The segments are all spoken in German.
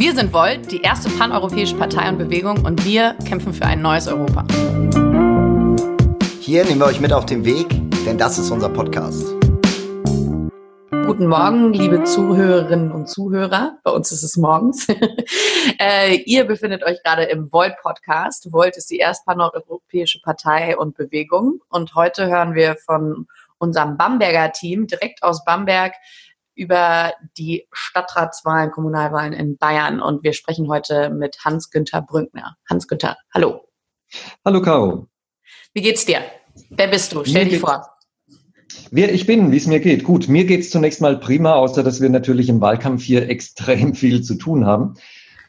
Wir sind Volt, die erste paneuropäische Partei und Bewegung und wir kämpfen für ein neues Europa. Hier nehmen wir euch mit auf den Weg, denn das ist unser Podcast. Guten Morgen, liebe Zuhörerinnen und Zuhörer. Bei uns ist es morgens. äh, ihr befindet euch gerade im Volt-Podcast. Volt ist die erste paneuropäische Partei und Bewegung. Und heute hören wir von unserem Bamberger Team direkt aus Bamberg über die Stadtratswahlen, Kommunalwahlen in Bayern. Und wir sprechen heute mit Hans-Günther Brückner. Hans-Günther, hallo. Hallo, Caro. Wie geht's dir? Wer bist du? Stell mir dich vor. Wer ich bin, wie es mir geht. Gut, mir geht's zunächst mal prima, außer dass wir natürlich im Wahlkampf hier extrem viel zu tun haben.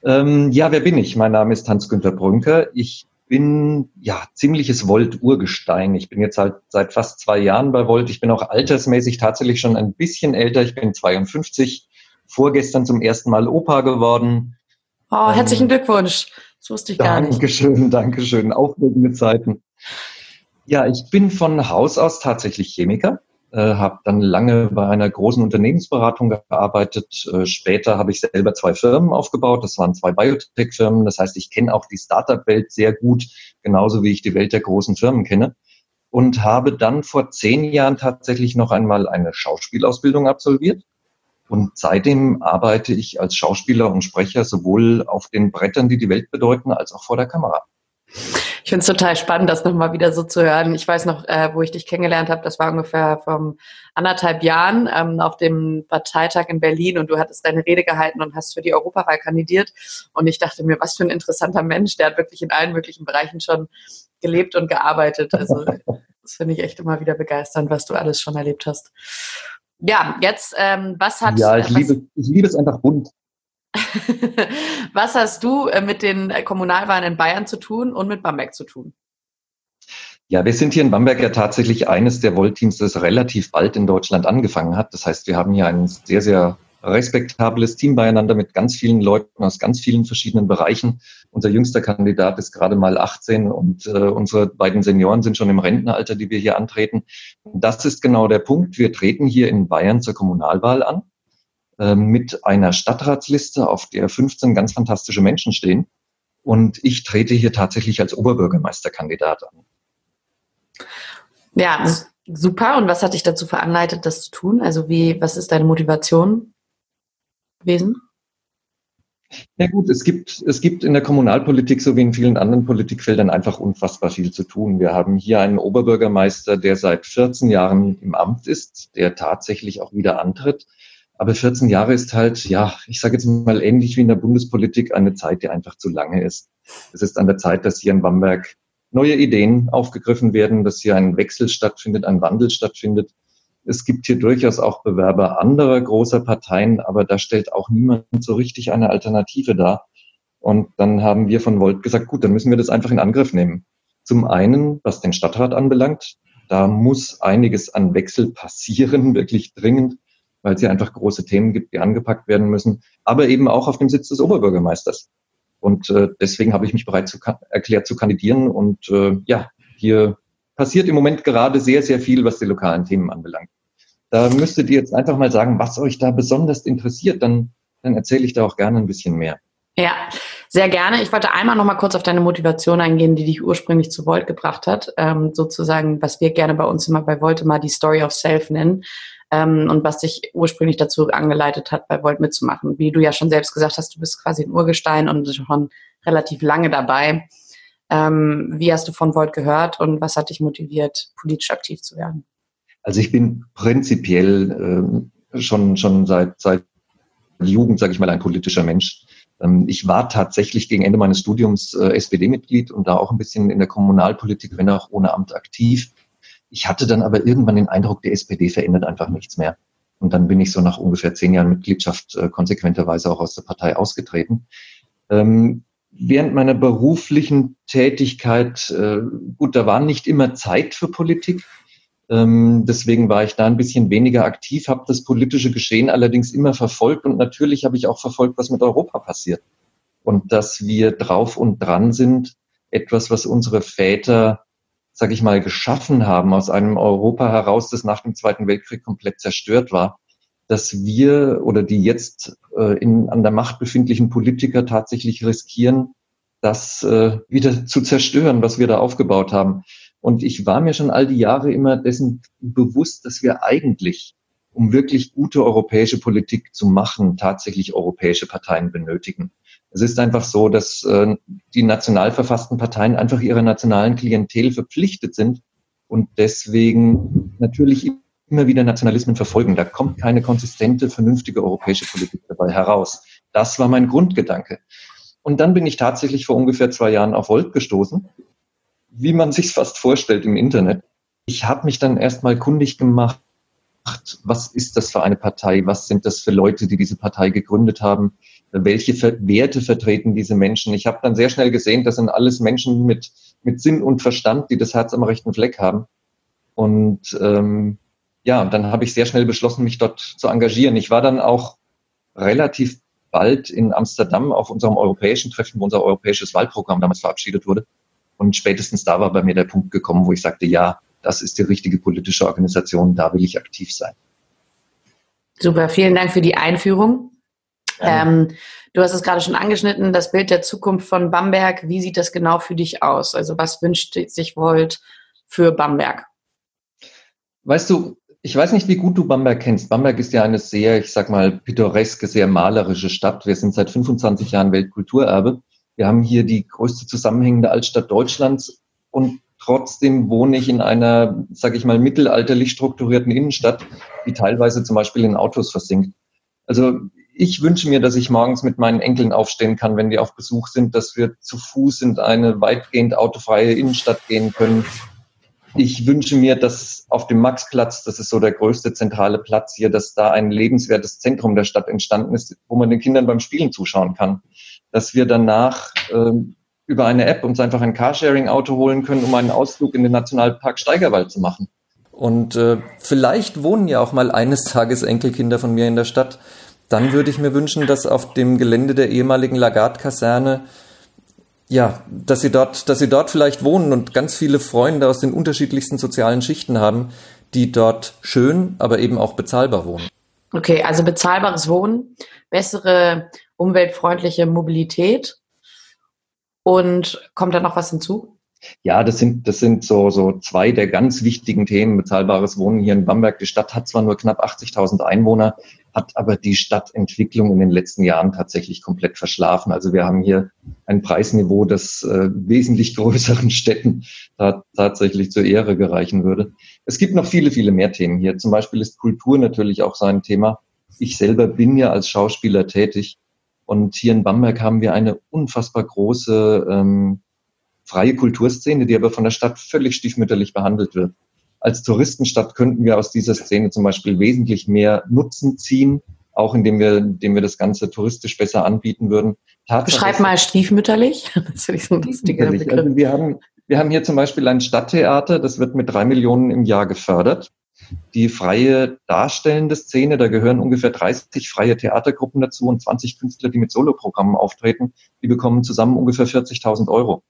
Ähm, ja, wer bin ich? Mein Name ist Hans-Günther Brünker. Ich bin ja ziemliches Volt-Urgestein. Ich bin jetzt halt seit fast zwei Jahren bei Volt. Ich bin auch altersmäßig tatsächlich schon ein bisschen älter. Ich bin 52, vorgestern zum ersten Mal Opa geworden. Oh, herzlichen ähm, Glückwunsch. Das wusste ich gar nicht. Dankeschön, Dankeschön. Aufregende Zeiten. Ja, ich bin von Haus aus tatsächlich Chemiker äh, habe dann lange bei einer großen Unternehmensberatung gearbeitet. Äh, später habe ich selber zwei Firmen aufgebaut. Das waren zwei Biotech-Firmen. Das heißt, ich kenne auch die Startup-Welt sehr gut, genauso wie ich die Welt der großen Firmen kenne. Und habe dann vor zehn Jahren tatsächlich noch einmal eine Schauspielausbildung absolviert. Und seitdem arbeite ich als Schauspieler und Sprecher sowohl auf den Brettern, die die Welt bedeuten, als auch vor der Kamera. Ich finde es total spannend, das nochmal wieder so zu hören. Ich weiß noch, äh, wo ich dich kennengelernt habe, das war ungefähr vor anderthalb Jahren ähm, auf dem Parteitag in Berlin und du hattest deine Rede gehalten und hast für die Europawahl kandidiert. Und ich dachte mir, was für ein interessanter Mensch, der hat wirklich in allen möglichen Bereichen schon gelebt und gearbeitet. Also das finde ich echt immer wieder begeisternd, was du alles schon erlebt hast. Ja, jetzt, ähm, was hat... Ja, ich, liebe, ich liebe es einfach bunt. Was hast du äh, mit den äh, Kommunalwahlen in Bayern zu tun und mit Bamberg zu tun? Ja, wir sind hier in Bamberg ja tatsächlich eines der Volt-Teams, das relativ bald in Deutschland angefangen hat. Das heißt, wir haben hier ein sehr, sehr respektables Team beieinander mit ganz vielen Leuten aus ganz vielen verschiedenen Bereichen. Unser jüngster Kandidat ist gerade mal 18 und äh, unsere beiden Senioren sind schon im Rentenalter, die wir hier antreten. Das ist genau der Punkt. Wir treten hier in Bayern zur Kommunalwahl an. Ähm, mit einer Stadtratsliste, auf der 15 ganz fantastische Menschen stehen. Und ich trete hier tatsächlich als Oberbürgermeisterkandidat an. Ja, super. Und was hat dich dazu veranleitet, das zu tun? Also wie, was ist deine Motivation gewesen? Ja gut, es gibt, es gibt in der Kommunalpolitik so wie in vielen anderen Politikfeldern einfach unfassbar viel zu tun. Wir haben hier einen Oberbürgermeister, der seit 14 Jahren im Amt ist, der tatsächlich auch wieder antritt aber 14 Jahre ist halt, ja, ich sage jetzt mal ähnlich wie in der Bundespolitik, eine Zeit, die einfach zu lange ist. Es ist an der Zeit, dass hier in Bamberg neue Ideen aufgegriffen werden, dass hier ein Wechsel stattfindet, ein Wandel stattfindet. Es gibt hier durchaus auch Bewerber anderer großer Parteien, aber da stellt auch niemand so richtig eine Alternative dar. Und dann haben wir von Volt gesagt, gut, dann müssen wir das einfach in Angriff nehmen. Zum einen, was den Stadtrat anbelangt, da muss einiges an Wechsel passieren, wirklich dringend weil es hier einfach große Themen gibt, die angepackt werden müssen, aber eben auch auf dem Sitz des Oberbürgermeisters. Und äh, deswegen habe ich mich bereit zu, erklärt zu kandidieren. Und äh, ja, hier passiert im Moment gerade sehr, sehr viel, was die lokalen Themen anbelangt. Da müsstet ihr jetzt einfach mal sagen, was euch da besonders interessiert, dann, dann erzähle ich da auch gerne ein bisschen mehr. Ja, sehr gerne. Ich wollte einmal noch mal kurz auf deine Motivation eingehen, die dich ursprünglich zu Volt gebracht hat. Ähm, sozusagen, was wir gerne bei uns immer bei Volt immer die Story of Self nennen ähm, und was dich ursprünglich dazu angeleitet hat, bei Volt mitzumachen. Wie du ja schon selbst gesagt hast, du bist quasi ein Urgestein und schon relativ lange dabei. Ähm, wie hast du von Volt gehört und was hat dich motiviert, politisch aktiv zu werden? Also ich bin prinzipiell äh, schon, schon seit, seit Jugend, sage ich mal, ein politischer Mensch. Ähm, ich war tatsächlich gegen Ende meines Studiums äh, SPD-Mitglied und da auch ein bisschen in der Kommunalpolitik, wenn auch ohne Amt aktiv. Ich hatte dann aber irgendwann den Eindruck, die SPD verändert einfach nichts mehr. Und dann bin ich so nach ungefähr zehn Jahren Mitgliedschaft äh, konsequenterweise auch aus der Partei ausgetreten. Ähm, während meiner beruflichen Tätigkeit, äh, gut, da war nicht immer Zeit für Politik. Ähm, deswegen war ich da ein bisschen weniger aktiv, habe das politische Geschehen allerdings immer verfolgt und natürlich habe ich auch verfolgt, was mit Europa passiert. Und dass wir drauf und dran sind, etwas, was unsere Väter sage ich mal, geschaffen haben aus einem Europa heraus, das nach dem Zweiten Weltkrieg komplett zerstört war, dass wir oder die jetzt äh, in, an der Macht befindlichen Politiker tatsächlich riskieren, das äh, wieder zu zerstören, was wir da aufgebaut haben. Und ich war mir schon all die Jahre immer dessen bewusst, dass wir eigentlich, um wirklich gute europäische Politik zu machen, tatsächlich europäische Parteien benötigen. Es ist einfach so, dass äh, die national verfassten Parteien einfach ihrer nationalen Klientel verpflichtet sind und deswegen natürlich immer wieder Nationalismen verfolgen. Da kommt keine konsistente, vernünftige europäische Politik dabei heraus. Das war mein Grundgedanke. Und dann bin ich tatsächlich vor ungefähr zwei Jahren auf Volt gestoßen, wie man sich fast vorstellt im Internet. Ich habe mich dann erstmal kundig gemacht, was ist das für eine Partei, was sind das für Leute, die diese Partei gegründet haben, welche Werte vertreten diese Menschen. Ich habe dann sehr schnell gesehen, das sind alles Menschen mit, mit Sinn und Verstand, die das Herz am rechten Fleck haben. Und ähm, ja, dann habe ich sehr schnell beschlossen, mich dort zu engagieren. Ich war dann auch relativ bald in Amsterdam auf unserem europäischen Treffen, wo unser europäisches Wahlprogramm damals verabschiedet wurde. Und spätestens da war bei mir der Punkt gekommen, wo ich sagte, ja, das ist die richtige politische Organisation, da will ich aktiv sein. Super, vielen Dank für die Einführung. Ähm, du hast es gerade schon angeschnitten, das Bild der Zukunft von Bamberg. Wie sieht das genau für dich aus? Also was wünscht sich Volt für Bamberg? Weißt du, ich weiß nicht, wie gut du Bamberg kennst. Bamberg ist ja eine sehr, ich sag mal, pittoreske, sehr malerische Stadt. Wir sind seit 25 Jahren Weltkulturerbe. Wir haben hier die größte zusammenhängende Altstadt Deutschlands und trotzdem wohne ich in einer, sage ich mal, mittelalterlich strukturierten Innenstadt, die teilweise zum Beispiel in Autos versinkt. Also ich wünsche mir, dass ich morgens mit meinen Enkeln aufstehen kann, wenn die auf Besuch sind, dass wir zu Fuß in eine weitgehend autofreie Innenstadt gehen können, ich wünsche mir, dass auf dem Maxplatz, das ist so der größte zentrale Platz hier, dass da ein lebenswertes Zentrum der Stadt entstanden ist, wo man den Kindern beim Spielen zuschauen kann. Dass wir danach äh, über eine App uns einfach ein Carsharing-Auto holen können, um einen Ausflug in den Nationalpark Steigerwald zu machen. Und äh, vielleicht wohnen ja auch mal eines Tages Enkelkinder von mir in der Stadt. Dann würde ich mir wünschen, dass auf dem Gelände der ehemaligen Lagarde-Kaserne ja, dass sie dort, dass sie dort vielleicht wohnen und ganz viele Freunde aus den unterschiedlichsten sozialen Schichten haben, die dort schön, aber eben auch bezahlbar wohnen. Okay, also bezahlbares Wohnen, bessere umweltfreundliche Mobilität und kommt da noch was hinzu? Ja, das sind, das sind so, so zwei der ganz wichtigen Themen. Bezahlbares Wohnen hier in Bamberg. Die Stadt hat zwar nur knapp 80.000 Einwohner, hat aber die Stadtentwicklung in den letzten Jahren tatsächlich komplett verschlafen. Also wir haben hier ein Preisniveau, das äh, wesentlich größeren Städten da tatsächlich zur Ehre gereichen würde. Es gibt noch viele, viele mehr Themen hier. Zum Beispiel ist Kultur natürlich auch so ein Thema. Ich selber bin ja als Schauspieler tätig und hier in Bamberg haben wir eine unfassbar große ähm, freie Kulturszene, die aber von der Stadt völlig stiefmütterlich behandelt wird als Touristenstadt könnten wir aus dieser Szene zum Beispiel wesentlich mehr Nutzen ziehen, auch indem wir, indem wir das Ganze touristisch besser anbieten würden. Beschreib mal stiefmütterlich. Das finde ich so ein lustiger Begriff. Also wir haben, wir haben hier zum Beispiel ein Stadttheater, das wird mit drei Millionen im Jahr gefördert. Die freie darstellende Szene, da gehören ungefähr 30 freie Theatergruppen dazu und 20 Künstler, die mit Soloprogrammen auftreten, die bekommen zusammen ungefähr 40.000 Euro.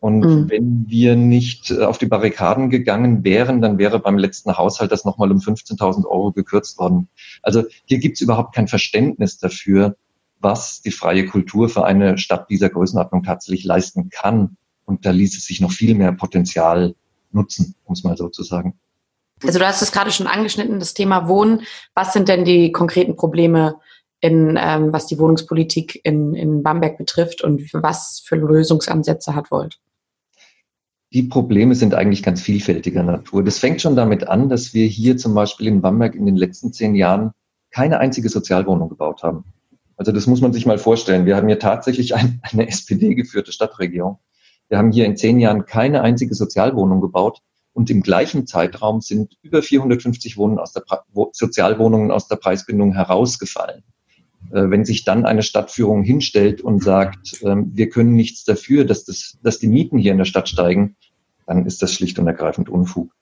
Und mhm. wenn wir nicht äh, auf die Barrikaden gegangen wären, dann wäre beim letzten Haushalt das nochmal um 15.000 Euro gekürzt worden. Also hier gibt es überhaupt kein Verständnis dafür, was die freie Kultur für eine Stadt dieser Größenordnung tatsächlich leisten kann. Und da ließ es sich noch viel mehr Potenzial nutzen, um es mal so zu sagen. Also du hast es gerade schon angeschnitten, das Thema Wohnen. Was sind denn die konkreten Probleme, in, ähm, was die Wohnungspolitik in, in Bamberg betrifft und was für Lösungsansätze hat Volt? Die Probleme sind eigentlich ganz vielfältiger Natur. Das fängt schon damit an, dass wir hier zum Beispiel in Bamberg in den letzten zehn Jahren keine einzige Sozialwohnung gebaut haben. Also das muss man sich mal vorstellen. Wir haben hier tatsächlich ein, eine SPD-geführte Stadtregierung. Wir haben hier in zehn Jahren keine einzige Sozialwohnung gebaut und im gleichen Zeitraum sind über 450 Wohnungen aus der Sozialwohnungen aus der Preisbindung herausgefallen. Äh, wenn sich dann eine Stadtführung hinstellt und sagt, ähm, wir können nichts dafür, dass, das, dass die Mieten hier in der Stadt steigen, dann ist das schlicht und ergreifend Unfug.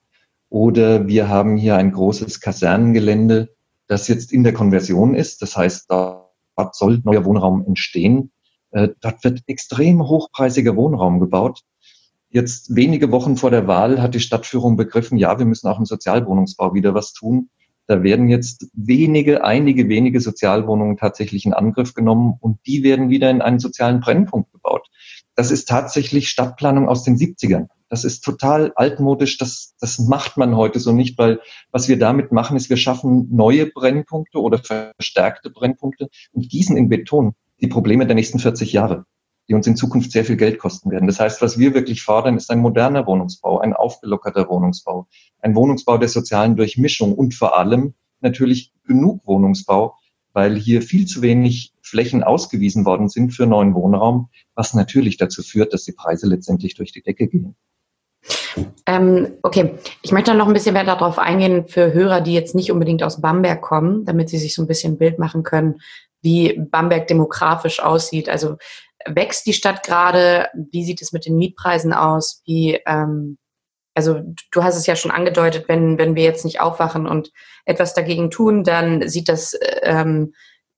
Oder wir haben hier ein großes Kasernengelände, das jetzt in der Konversion ist. Das heißt, dort soll neuer Wohnraum entstehen. Äh, dort wird extrem hochpreisiger Wohnraum gebaut. Jetzt wenige Wochen vor der Wahl hat die Stadtführung begriffen, ja, wir müssen auch im Sozialwohnungsbau wieder was tun Da werden jetzt wenige, einige wenige Sozialwohnungen tatsächlich in Angriff genommen und die werden wieder in einen sozialen Brennpunkt gebaut. Das ist tatsächlich Stadtplanung aus den 70ern. Das ist total altmodisch. Das, das macht man heute so nicht, weil was wir damit machen, ist, wir schaffen neue Brennpunkte oder verstärkte Brennpunkte und gießen in Beton die Probleme der nächsten 40 Jahre, die uns in Zukunft sehr viel Geld kosten werden. Das heißt, was wir wirklich fordern, ist ein moderner Wohnungsbau, ein aufgelockerter Wohnungsbau, ein Wohnungsbau der sozialen Durchmischung und vor allem natürlich genug Wohnungsbau, weil hier viel zu wenig Flächen ausgewiesen worden sind für neuen Wohnraum, was natürlich dazu führt, dass die Preise letztendlich durch die Decke gehen. Ähm, okay, ich möchte noch ein bisschen mehr darauf eingehen für Hörer, die jetzt nicht unbedingt aus Bamberg kommen, damit sie sich so ein bisschen ein Bild machen können, wie Bamberg demografisch aussieht. Also wächst die Stadt gerade? Wie sieht es mit den Mietpreisen aus? Wie, ähm, also du hast es ja schon angedeutet, wenn, wenn wir jetzt nicht aufwachen und etwas dagegen tun, dann sieht das ähm,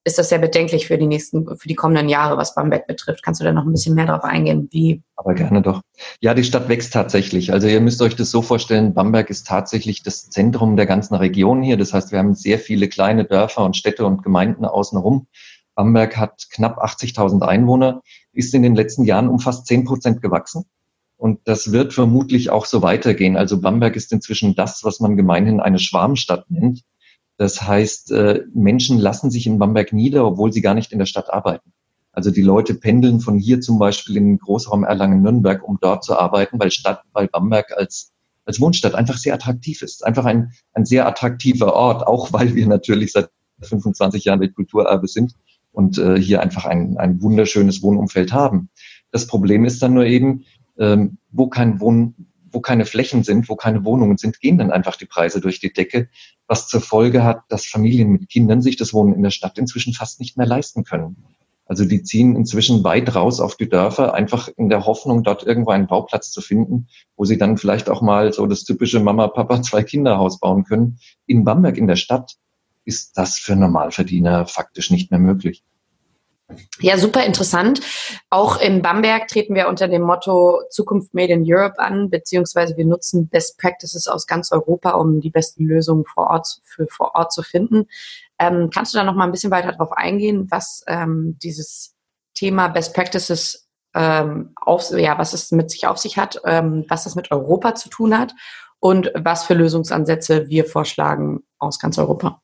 ist das sehr bedenklich für die nächsten, für die kommenden Jahre, was Bamberg betrifft. Kannst du da noch ein bisschen mehr darauf eingehen? Wie? Aber gerne doch. Ja, die Stadt wächst tatsächlich. Also ihr müsst euch das so vorstellen, Bamberg ist tatsächlich das Zentrum der ganzen Region hier. Das heißt, wir haben sehr viele kleine Dörfer und Städte und Gemeinden außenrum. Bamberg hat knapp 80.000 Einwohner, ist in den letzten Jahren um fast 10 Prozent gewachsen. Und das wird vermutlich auch so weitergehen. Also Bamberg ist inzwischen das, was man gemeinhin eine Schwarmstadt nennt. Das heißt, äh, Menschen lassen sich in Bamberg nieder, obwohl sie gar nicht in der Stadt arbeiten. Also die Leute pendeln von hier zum Beispiel in den Großraum Erlangen-Nürnberg, um dort zu arbeiten, weil Stadt, weil Bamberg als, als Wohnstadt einfach sehr attraktiv ist. Einfach ein, ein sehr attraktiver Ort, auch weil wir natürlich seit 25 Jahren Weltkulturerbe sind und äh, hier einfach ein, ein wunderschönes Wohnumfeld haben. Das Problem ist dann nur eben, ähm, wo kein Wohn, wo keine Flächen sind, wo keine Wohnungen sind, gehen dann einfach die Preise durch die Decke, was zur Folge hat, dass Familien mit Kindern sich das Wohnen in der Stadt inzwischen fast nicht mehr leisten können. Also die ziehen inzwischen weit raus auf die Dörfer, einfach in der Hoffnung, dort irgendwo einen Bauplatz zu finden, wo sie dann vielleicht auch mal so das typische Mama, Papa, zwei Kinderhaus bauen können. In Bamberg in der Stadt ist das für Normalverdiener faktisch nicht mehr möglich. Ja, super interessant. Auch in Bamberg treten wir unter dem Motto Zukunft Made in Europe an, beziehungsweise wir nutzen Best Practices aus ganz Europa, um die besten Lösungen vor Ort, für vor Ort zu finden. Ähm, kannst du da noch mal ein bisschen weiter darauf eingehen, was ähm, dieses Thema Best Practices ähm, auf, ja, was es mit sich auf sich hat, ähm, was das mit Europa zu tun hat und was für Lösungsansätze wir vorschlagen aus ganz Europa?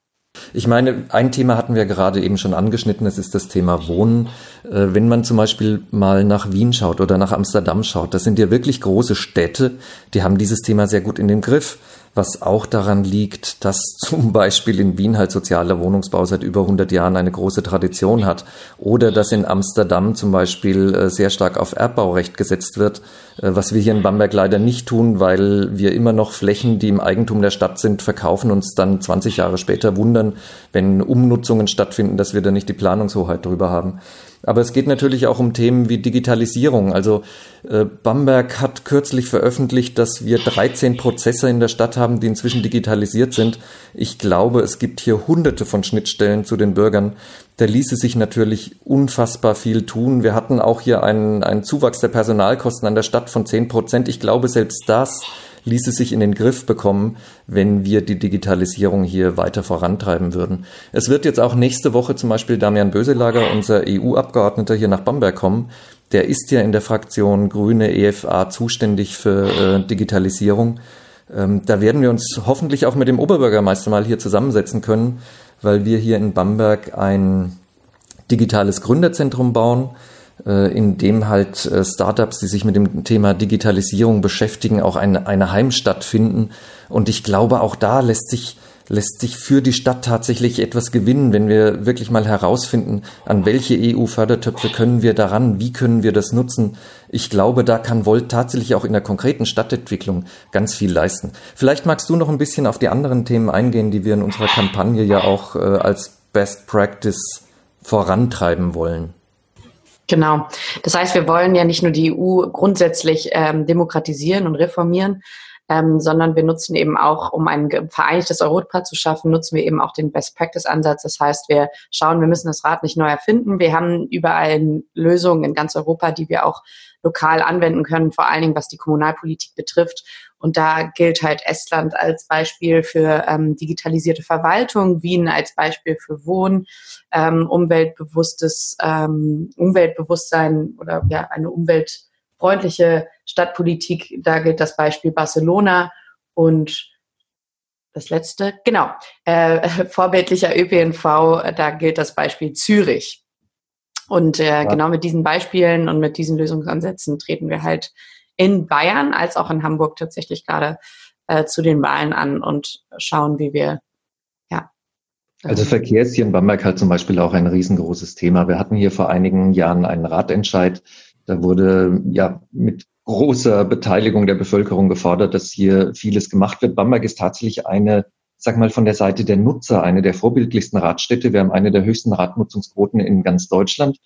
Ich meine, ein Thema hatten wir gerade eben schon angeschnitten, das ist das Thema Wohnen. Äh, wenn man zum Beispiel mal nach Wien schaut oder nach Amsterdam schaut, das sind ja wirklich große Städte, die haben dieses Thema sehr gut in den Griff was auch daran liegt, dass zum Beispiel in Wien halt sozialer Wohnungsbau seit über 100 Jahren eine große Tradition hat oder dass in Amsterdam zum Beispiel äh, sehr stark auf Erbbaurecht gesetzt wird, äh, was wir hier in Bamberg leider nicht tun, weil wir immer noch Flächen, die im Eigentum der Stadt sind, verkaufen, uns dann 20 Jahre später wundern, wenn Umnutzungen stattfinden, dass wir da nicht die Planungshoheit drüber haben. Aber es geht natürlich auch um Themen wie Digitalisierung. Also äh, Bamberg hat kürzlich veröffentlicht, dass wir 13 Prozesse in der Stadt haben, die inzwischen digitalisiert sind. Ich glaube, es gibt hier hunderte von Schnittstellen zu den Bürgern. Da ließe sich natürlich unfassbar viel tun. Wir hatten auch hier einen, einen Zuwachs der Personalkosten an der Stadt von 10 Prozent. Ich glaube, selbst das ließe sich in den Griff bekommen, wenn wir die Digitalisierung hier weiter vorantreiben würden. Es wird jetzt auch nächste Woche zum Beispiel Damian Böselager, unser EU-Abgeordneter, hier nach Bamberg kommen. Der ist ja in der Fraktion Grüne EFA zuständig für äh, Digitalisierung. Ähm, da werden wir uns hoffentlich auch mit dem Oberbürgermeister mal hier zusammensetzen können, weil wir hier in Bamberg ein digitales Gründerzentrum bauen in dem halt äh, Startups, die sich mit dem Thema Digitalisierung beschäftigen, auch eine, eine Heimstatt finden. Und ich glaube, auch da lässt sich lässt sich für die Stadt tatsächlich etwas gewinnen, wenn wir wirklich mal herausfinden, an welche EU-Fördertöpfe können wir daran, wie können wir das nutzen. Ich glaube, da kann Volt tatsächlich auch in der konkreten Stadtentwicklung ganz viel leisten. Vielleicht magst du noch ein bisschen auf die anderen Themen eingehen, die wir in unserer Kampagne ja auch äh, als Best Practice vorantreiben wollen. Genau. Das heißt, wir wollen ja nicht nur die EU grundsätzlich ähm, demokratisieren und reformieren, ähm, sondern wir nutzen eben auch, um ein vereinigtes Europa zu schaffen, nutzen wir eben auch den Best-Practice-Ansatz. Das heißt, wir schauen, wir müssen das Rad nicht neu erfinden. Wir haben überall Lösungen in ganz Europa, die wir auch lokal anwenden können, vor allen Dingen was die Kommunalpolitik betrifft. Und da gilt halt Estland als Beispiel für ähm, digitalisierte Verwaltung, Wien als Beispiel für Wohn, ähm, umweltbewusstes ähm, Umweltbewusstsein oder ja eine umweltfreundliche Stadtpolitik. Da gilt das Beispiel Barcelona und das letzte, genau, äh, vorbildlicher ÖPNV, da gilt das Beispiel Zürich. Und äh, ja. genau mit diesen Beispielen und mit diesen Lösungsansätzen treten wir halt in Bayern als auch in Hamburg tatsächlich gerade äh, zu den Wahlen an und schauen, wie wir, ja. Also Verkehr ist hier in Bamberg halt zum Beispiel auch ein riesengroßes Thema. Wir hatten hier vor einigen Jahren einen Ratentscheid. Da wurde ja mit großer Beteiligung der Bevölkerung gefordert, dass hier vieles gemacht wird. Bamberg ist tatsächlich eine sag mal, von der Seite der Nutzer eine der vorbildlichsten Radstädte. Wir haben eine der höchsten Radnutzungsquoten in ganz Deutschland,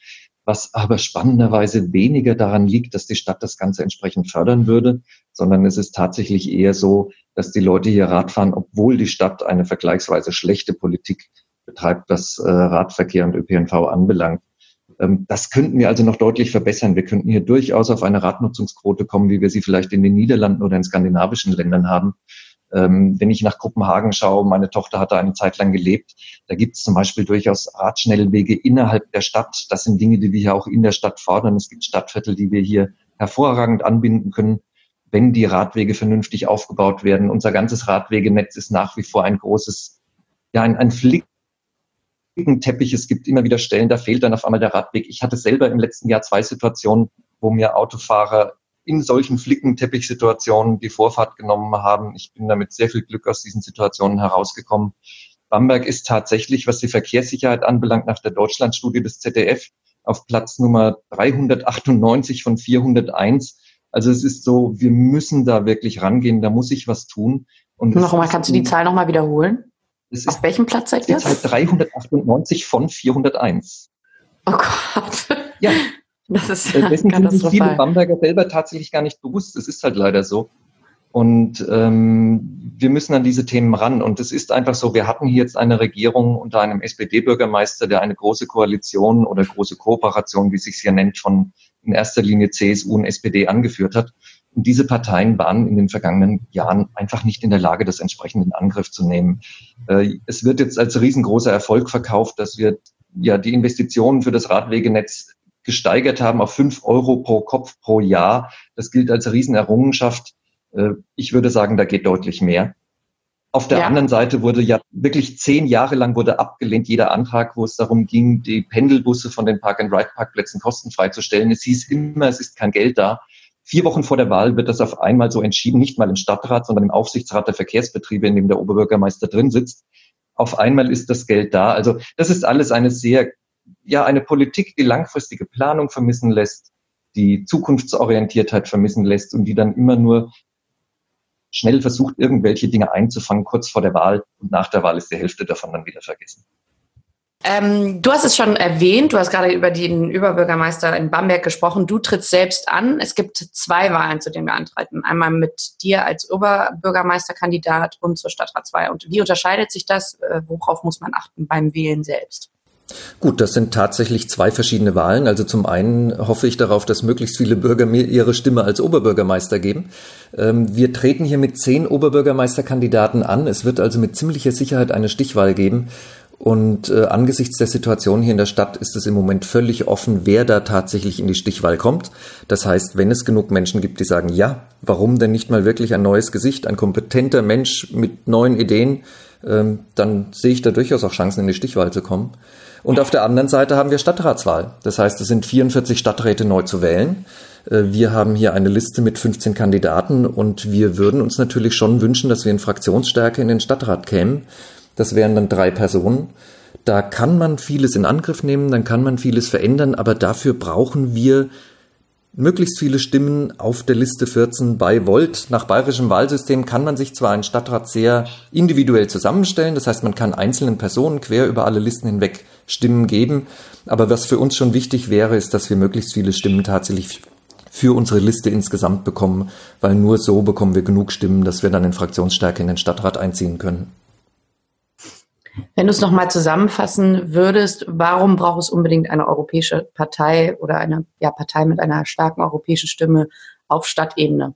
was aber spannenderweise weniger daran liegt, dass die Stadt das Ganze entsprechend fördern würde, sondern es ist tatsächlich eher so, dass die Leute hier Radfahren, obwohl die Stadt eine vergleichsweise schlechte Politik betreibt, was äh, Radverkehr und ÖPNV anbelangt. Ähm, das könnten wir also noch deutlich verbessern. Wir könnten hier durchaus auf eine Radnutzungsquote kommen, wie wir sie vielleicht in den Niederlanden oder in skandinavischen Ländern haben. Ähm, wenn ich nach Kopenhagen schaue, meine Tochter hat da eine Zeit lang gelebt, da gibt es zum Beispiel durchaus Radschnellwege innerhalb der Stadt. Das sind Dinge, die wir hier auch in der Stadt fordern. Es gibt Stadtviertel, die wir hier hervorragend anbinden können, wenn die Radwege vernünftig aufgebaut werden. Unser ganzes Radwegenetz ist nach wie vor ein großes, ja, ein, ein Flickenteppich. Es gibt immer wieder Stellen, da fehlt dann auf einmal der Radweg. Ich hatte selber im letzten Jahr zwei Situationen, wo mir Autofahrer in solchen Flickenteppichsituationen die Vorfahrt genommen haben. Ich bin damit sehr viel Glück aus diesen Situationen herausgekommen. Bamberg ist tatsächlich, was die Verkehrssicherheit anbelangt, nach der Deutschlandstudie des ZDF auf Platz Nummer 398 von 401. Also es ist so, wir müssen da wirklich rangehen, da muss ich was tun. Und nochmal, kannst du die Zahl nochmal wiederholen? Auf welchem Platz seid ihr? Die Zahl 398 von 401. Oh Gott. Ja, das ist ja Dessen sind sich viele Bamberger selber tatsächlich gar nicht bewusst. Es ist halt leider so. Und ähm, wir müssen an diese Themen ran. Und es ist einfach so, wir hatten hier jetzt eine Regierung unter einem SPD-Bürgermeister, der eine große Koalition oder große Kooperation, wie es sich hier nennt, von in erster Linie CSU und SPD angeführt hat. Und diese Parteien waren in den vergangenen Jahren einfach nicht in der Lage, das entsprechend in Angriff zu nehmen. Äh, es wird jetzt als riesengroßer Erfolg verkauft, dass wir ja die Investitionen für das Radwegenetz gesteigert haben auf fünf Euro pro Kopf pro Jahr. Das gilt als Riesenerrungenschaft. Äh, ich würde sagen, da geht deutlich mehr. Auf der ja. anderen Seite wurde ja wirklich zehn Jahre lang wurde abgelehnt jeder Antrag, wo es darum ging, die Pendelbusse von den Park-and-Ride-Parkplätzen kostenfrei zu stellen. Es hieß immer, es ist kein Geld da. Vier Wochen vor der Wahl wird das auf einmal so entschieden, nicht mal im Stadtrat, sondern im Aufsichtsrat der Verkehrsbetriebe, in dem der Oberbürgermeister drin sitzt. Auf einmal ist das Geld da. Also das ist alles eine sehr ja eine Politik, die langfristige Planung vermissen lässt, die Zukunftsorientiertheit vermissen lässt und die dann immer nur schnell versucht, irgendwelche Dinge einzufangen, kurz vor der Wahl und nach der Wahl ist die Hälfte davon dann wieder vergessen. Ähm, du hast es schon erwähnt, du hast gerade über den Überbürgermeister in Bamberg gesprochen. Du trittst selbst an. Es gibt zwei Wahlen, zu denen wir antreten. Einmal mit dir als Oberbürgermeisterkandidat und zur Stadtratswahl. Und wie unterscheidet sich das? Äh, worauf muss man achten beim Wählen selbst? Gut, das sind tatsächlich zwei verschiedene Wahlen. Also zum einen hoffe ich darauf, dass möglichst viele Bürger mir ihre Stimme als Oberbürgermeister geben. Ähm, wir treten hier mit zehn Oberbürgermeisterkandidaten an. Es wird also mit ziemlicher Sicherheit eine Stichwahl geben. Und äh, angesichts der Situation hier in der Stadt ist es im Moment völlig offen, wer da tatsächlich in die Stichwahl kommt. Das heißt, wenn es genug Menschen gibt, die sagen, ja, warum denn nicht mal wirklich ein neues Gesicht, ein kompetenter Mensch mit neuen Ideen, ähm, dann sehe ich da durchaus auch Chancen, in die Stichwahl zu kommen. Und auf der anderen Seite haben wir Stadtratswahl. Das heißt, es sind 44 Stadträte neu zu wählen. Äh, wir haben hier eine Liste mit 15 Kandidaten und wir würden uns natürlich schon wünschen, dass wir in Fraktionsstärke in den Stadtrat kämen. Das wären dann drei Personen. Da kann man vieles in Angriff nehmen, dann kann man vieles verändern, aber dafür brauchen wir möglichst viele Stimmen auf der Liste 14 bei Volt. Nach bayerischem Wahlsystem kann man sich zwar ein Stadtrat sehr individuell zusammenstellen, das heißt, man kann einzelnen Personen quer über alle Listen hinweg Stimmen geben, aber was für uns schon wichtig wäre, ist, dass wir möglichst viele Stimmen tatsächlich für unsere Liste insgesamt bekommen, weil nur so bekommen wir genug Stimmen, dass wir dann in Fraktionsstärke in den Stadtrat einziehen können. Wenn du es nochmal zusammenfassen würdest, warum braucht es unbedingt eine europäische Partei oder eine ja, Partei mit einer starken europäischen Stimme auf Stadtebene?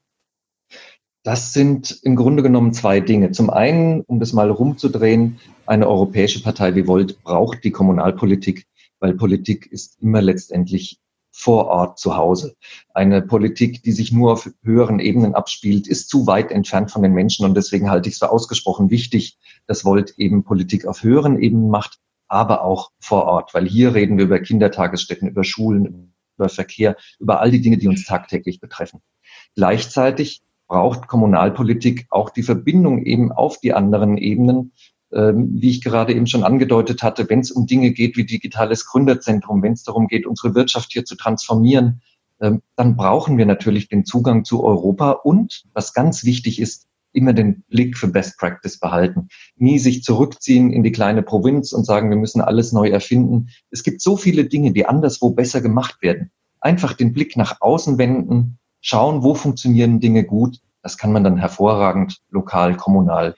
Das sind im Grunde genommen zwei Dinge. Zum einen, um das mal rumzudrehen, eine europäische Partei wie Volt braucht die Kommunalpolitik, weil Politik ist immer letztendlich vor Ort zu Hause. Eine Politik, die sich nur auf höheren Ebenen abspielt, ist zu weit entfernt von den Menschen und deswegen halte ich es für ausgesprochen wichtig, dass Volt eben Politik auf höheren Ebenen macht, aber auch vor Ort, weil hier reden wir über Kindertagesstätten, über Schulen, über Verkehr, über all die Dinge, die uns tagtäglich betreffen. Gleichzeitig braucht Kommunalpolitik auch die Verbindung eben auf die anderen Ebenen, wie ich gerade eben schon angedeutet hatte, wenn es um Dinge geht wie digitales Gründerzentrum, wenn es darum geht, unsere Wirtschaft hier zu transformieren, ähm, dann brauchen wir natürlich den Zugang zu Europa und, was ganz wichtig ist, immer den Blick für Best Practice behalten. Nie sich zurückziehen in die kleine Provinz und sagen, wir müssen alles neu erfinden. Es gibt so viele Dinge, die anderswo besser gemacht werden. Einfach den Blick nach außen wenden, schauen, wo funktionieren Dinge gut. Das kann man dann hervorragend lokal, kommunal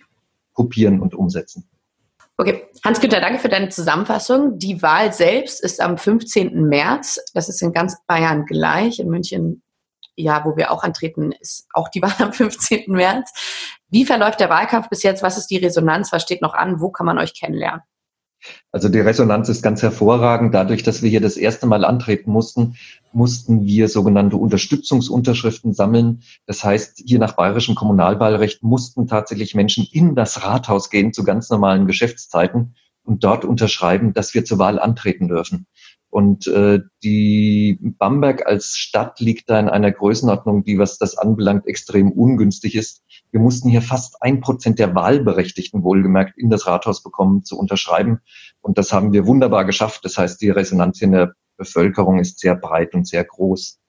kopieren und umsetzen. Okay, Hans-Günther, danke für deine Zusammenfassung. Die Wahl selbst ist am 15. März. Das ist in ganz Bayern gleich. In München, ja, wo wir auch antreten, ist auch die Wahl am 15. März. Wie verläuft der Wahlkampf bis jetzt? Was ist die Resonanz? Was steht noch an? Wo kann man euch kennenlernen? Also die Resonanz ist ganz hervorragend. Dadurch, dass wir hier das erste Mal antreten mussten, mussten wir sogenannte Unterstützungsunterschriften sammeln. Das heißt, hier nach bayerischem Kommunalwahlrecht mussten tatsächlich Menschen in das Rathaus gehen zu ganz normalen Geschäftszeiten und dort unterschreiben, dass wir zur Wahl antreten dürfen. Und äh, die Bamberg als Stadt liegt da in einer Größenordnung, die, was das anbelangt, extrem ungünstig ist. Wir mussten hier fast ein Prozent der Wahlberechtigten wohlgemerkt in das Rathaus bekommen zu unterschreiben. Und das haben wir wunderbar geschafft. Das heißt, die Resonanz in der Bevölkerung ist sehr breit und sehr groß.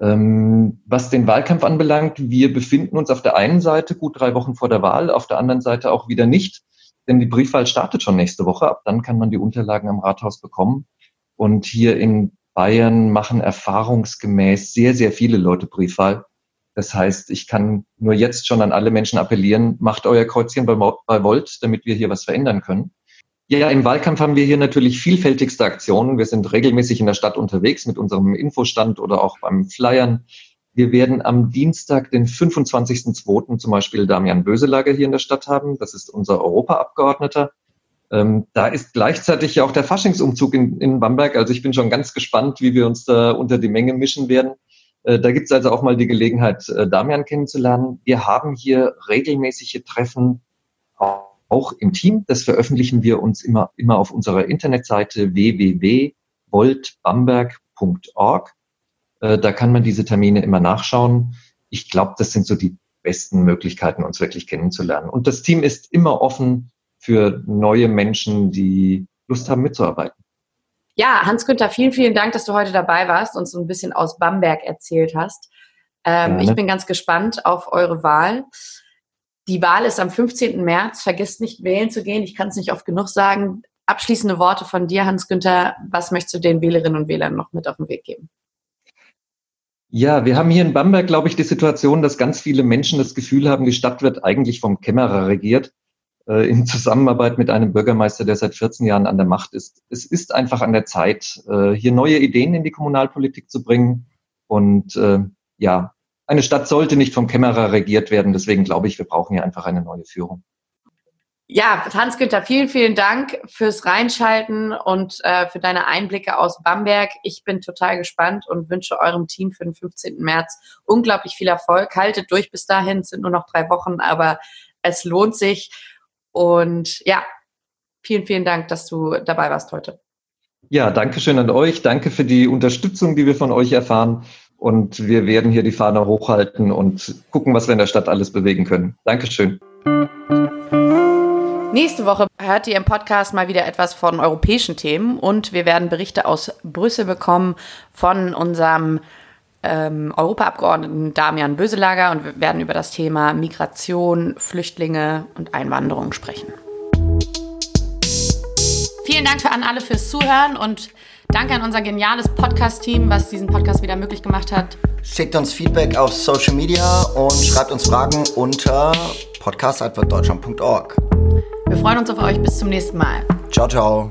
Ähm, was den Wahlkampf anbelangt, wir befinden uns auf der einen Seite gut drei Wochen vor der Wahl, auf der anderen Seite auch wieder nicht, denn die Briefwahl startet schon nächste Woche. Ab dann kann man die Unterlagen am Rathaus bekommen. Und hier in Bayern machen erfahrungsgemäß sehr, sehr viele Leute Briefwahl. Das heißt, ich kann nur jetzt schon an alle Menschen appellieren, macht euer Kreuzchen bei, bei Volt, damit wir hier was verändern können. Ja, im Wahlkampf haben wir hier natürlich vielfältigste Aktionen. Wir sind regelmäßig in der Stadt unterwegs mit unserem Infostand oder auch beim Flyern. Wir werden am Dienstag, den 25.02. zum Beispiel Damian Böselager hier in der Stadt haben. Das ist unser Europaabgeordneter. Ähm, da ist gleichzeitig ja auch der Faschingsumzug in, in Bamberg. Also ich bin schon ganz gespannt, wie wir uns da unter die Menge mischen werden. Äh, da gibt es also auch mal die Gelegenheit, äh, Damian kennenzulernen. Wir haben hier regelmäßige Treffen auch im Team. Das veröffentlichen wir uns immer, immer auf unserer Internetseite www.voltbamberg.org. Äh, da kann man diese Termine immer nachschauen. Ich glaube, das sind so die besten Möglichkeiten, uns wirklich kennenzulernen. Und das Team ist immer offen für neue Menschen, die Lust haben mitzuarbeiten. Ja, Hans-Günther, vielen, vielen Dank, dass du heute dabei warst und so ein bisschen aus Bamberg erzählt hast. Ähm, ich bin ganz gespannt auf eure Wahl. Die Wahl ist am 15. März. Vergesst nicht, wählen zu gehen. Ich kann es nicht oft genug sagen. Abschließende Worte von dir, Hans-Günther. Was möchtest du den Wählerinnen und Wählern noch mit auf den Weg geben? Ja, wir haben hier in Bamberg, glaube ich, die Situation, dass ganz viele Menschen das Gefühl haben, die Stadt wird eigentlich vom Kämmerer regiert. Äh, in Zusammenarbeit mit einem Bürgermeister, der seit 14 Jahren an der Macht ist. Es ist einfach an der Zeit, äh, hier neue Ideen in die Kommunalpolitik zu bringen. Und äh, ja, eine Stadt sollte nicht vom Kämmerer regiert werden. Deswegen glaube ich, wir brauchen hier einfach eine neue Führung. Ja, Hans-Günther, vielen, vielen Dank fürs Reinschalten und äh, für deine Einblicke aus Bamberg. Ich bin total gespannt und wünsche eurem Team für den 15. März unglaublich viel Erfolg. Haltet durch bis dahin, es sind nur noch drei Wochen, aber es lohnt sich. Und ja, vielen, vielen Dank, dass du dabei warst heute. Ja, danke schön an euch. Danke für die Unterstützung, die wir von euch erfahren. Und wir werden hier die Fahne hochhalten und gucken, was wir in der Stadt alles bewegen können. Dankeschön. Nächste Woche hört ihr im Podcast mal wieder etwas von europäischen Themen und wir werden Berichte aus Brüssel bekommen von unserem ähm, Europaabgeordneten Damian Böselager und wir werden über das Thema Migration, Flüchtlinge und Einwanderung sprechen. Vielen Dank für an alle fürs Zuhören und Danke an unser geniales Podcast-Team, was diesen Podcast wieder möglich gemacht hat. Schickt uns Feedback auf Social Media und schreibt uns Fragen unter podcast.deutschland.org. Wir freuen uns auf euch. Bis zum nächsten Mal. Ciao, ciao.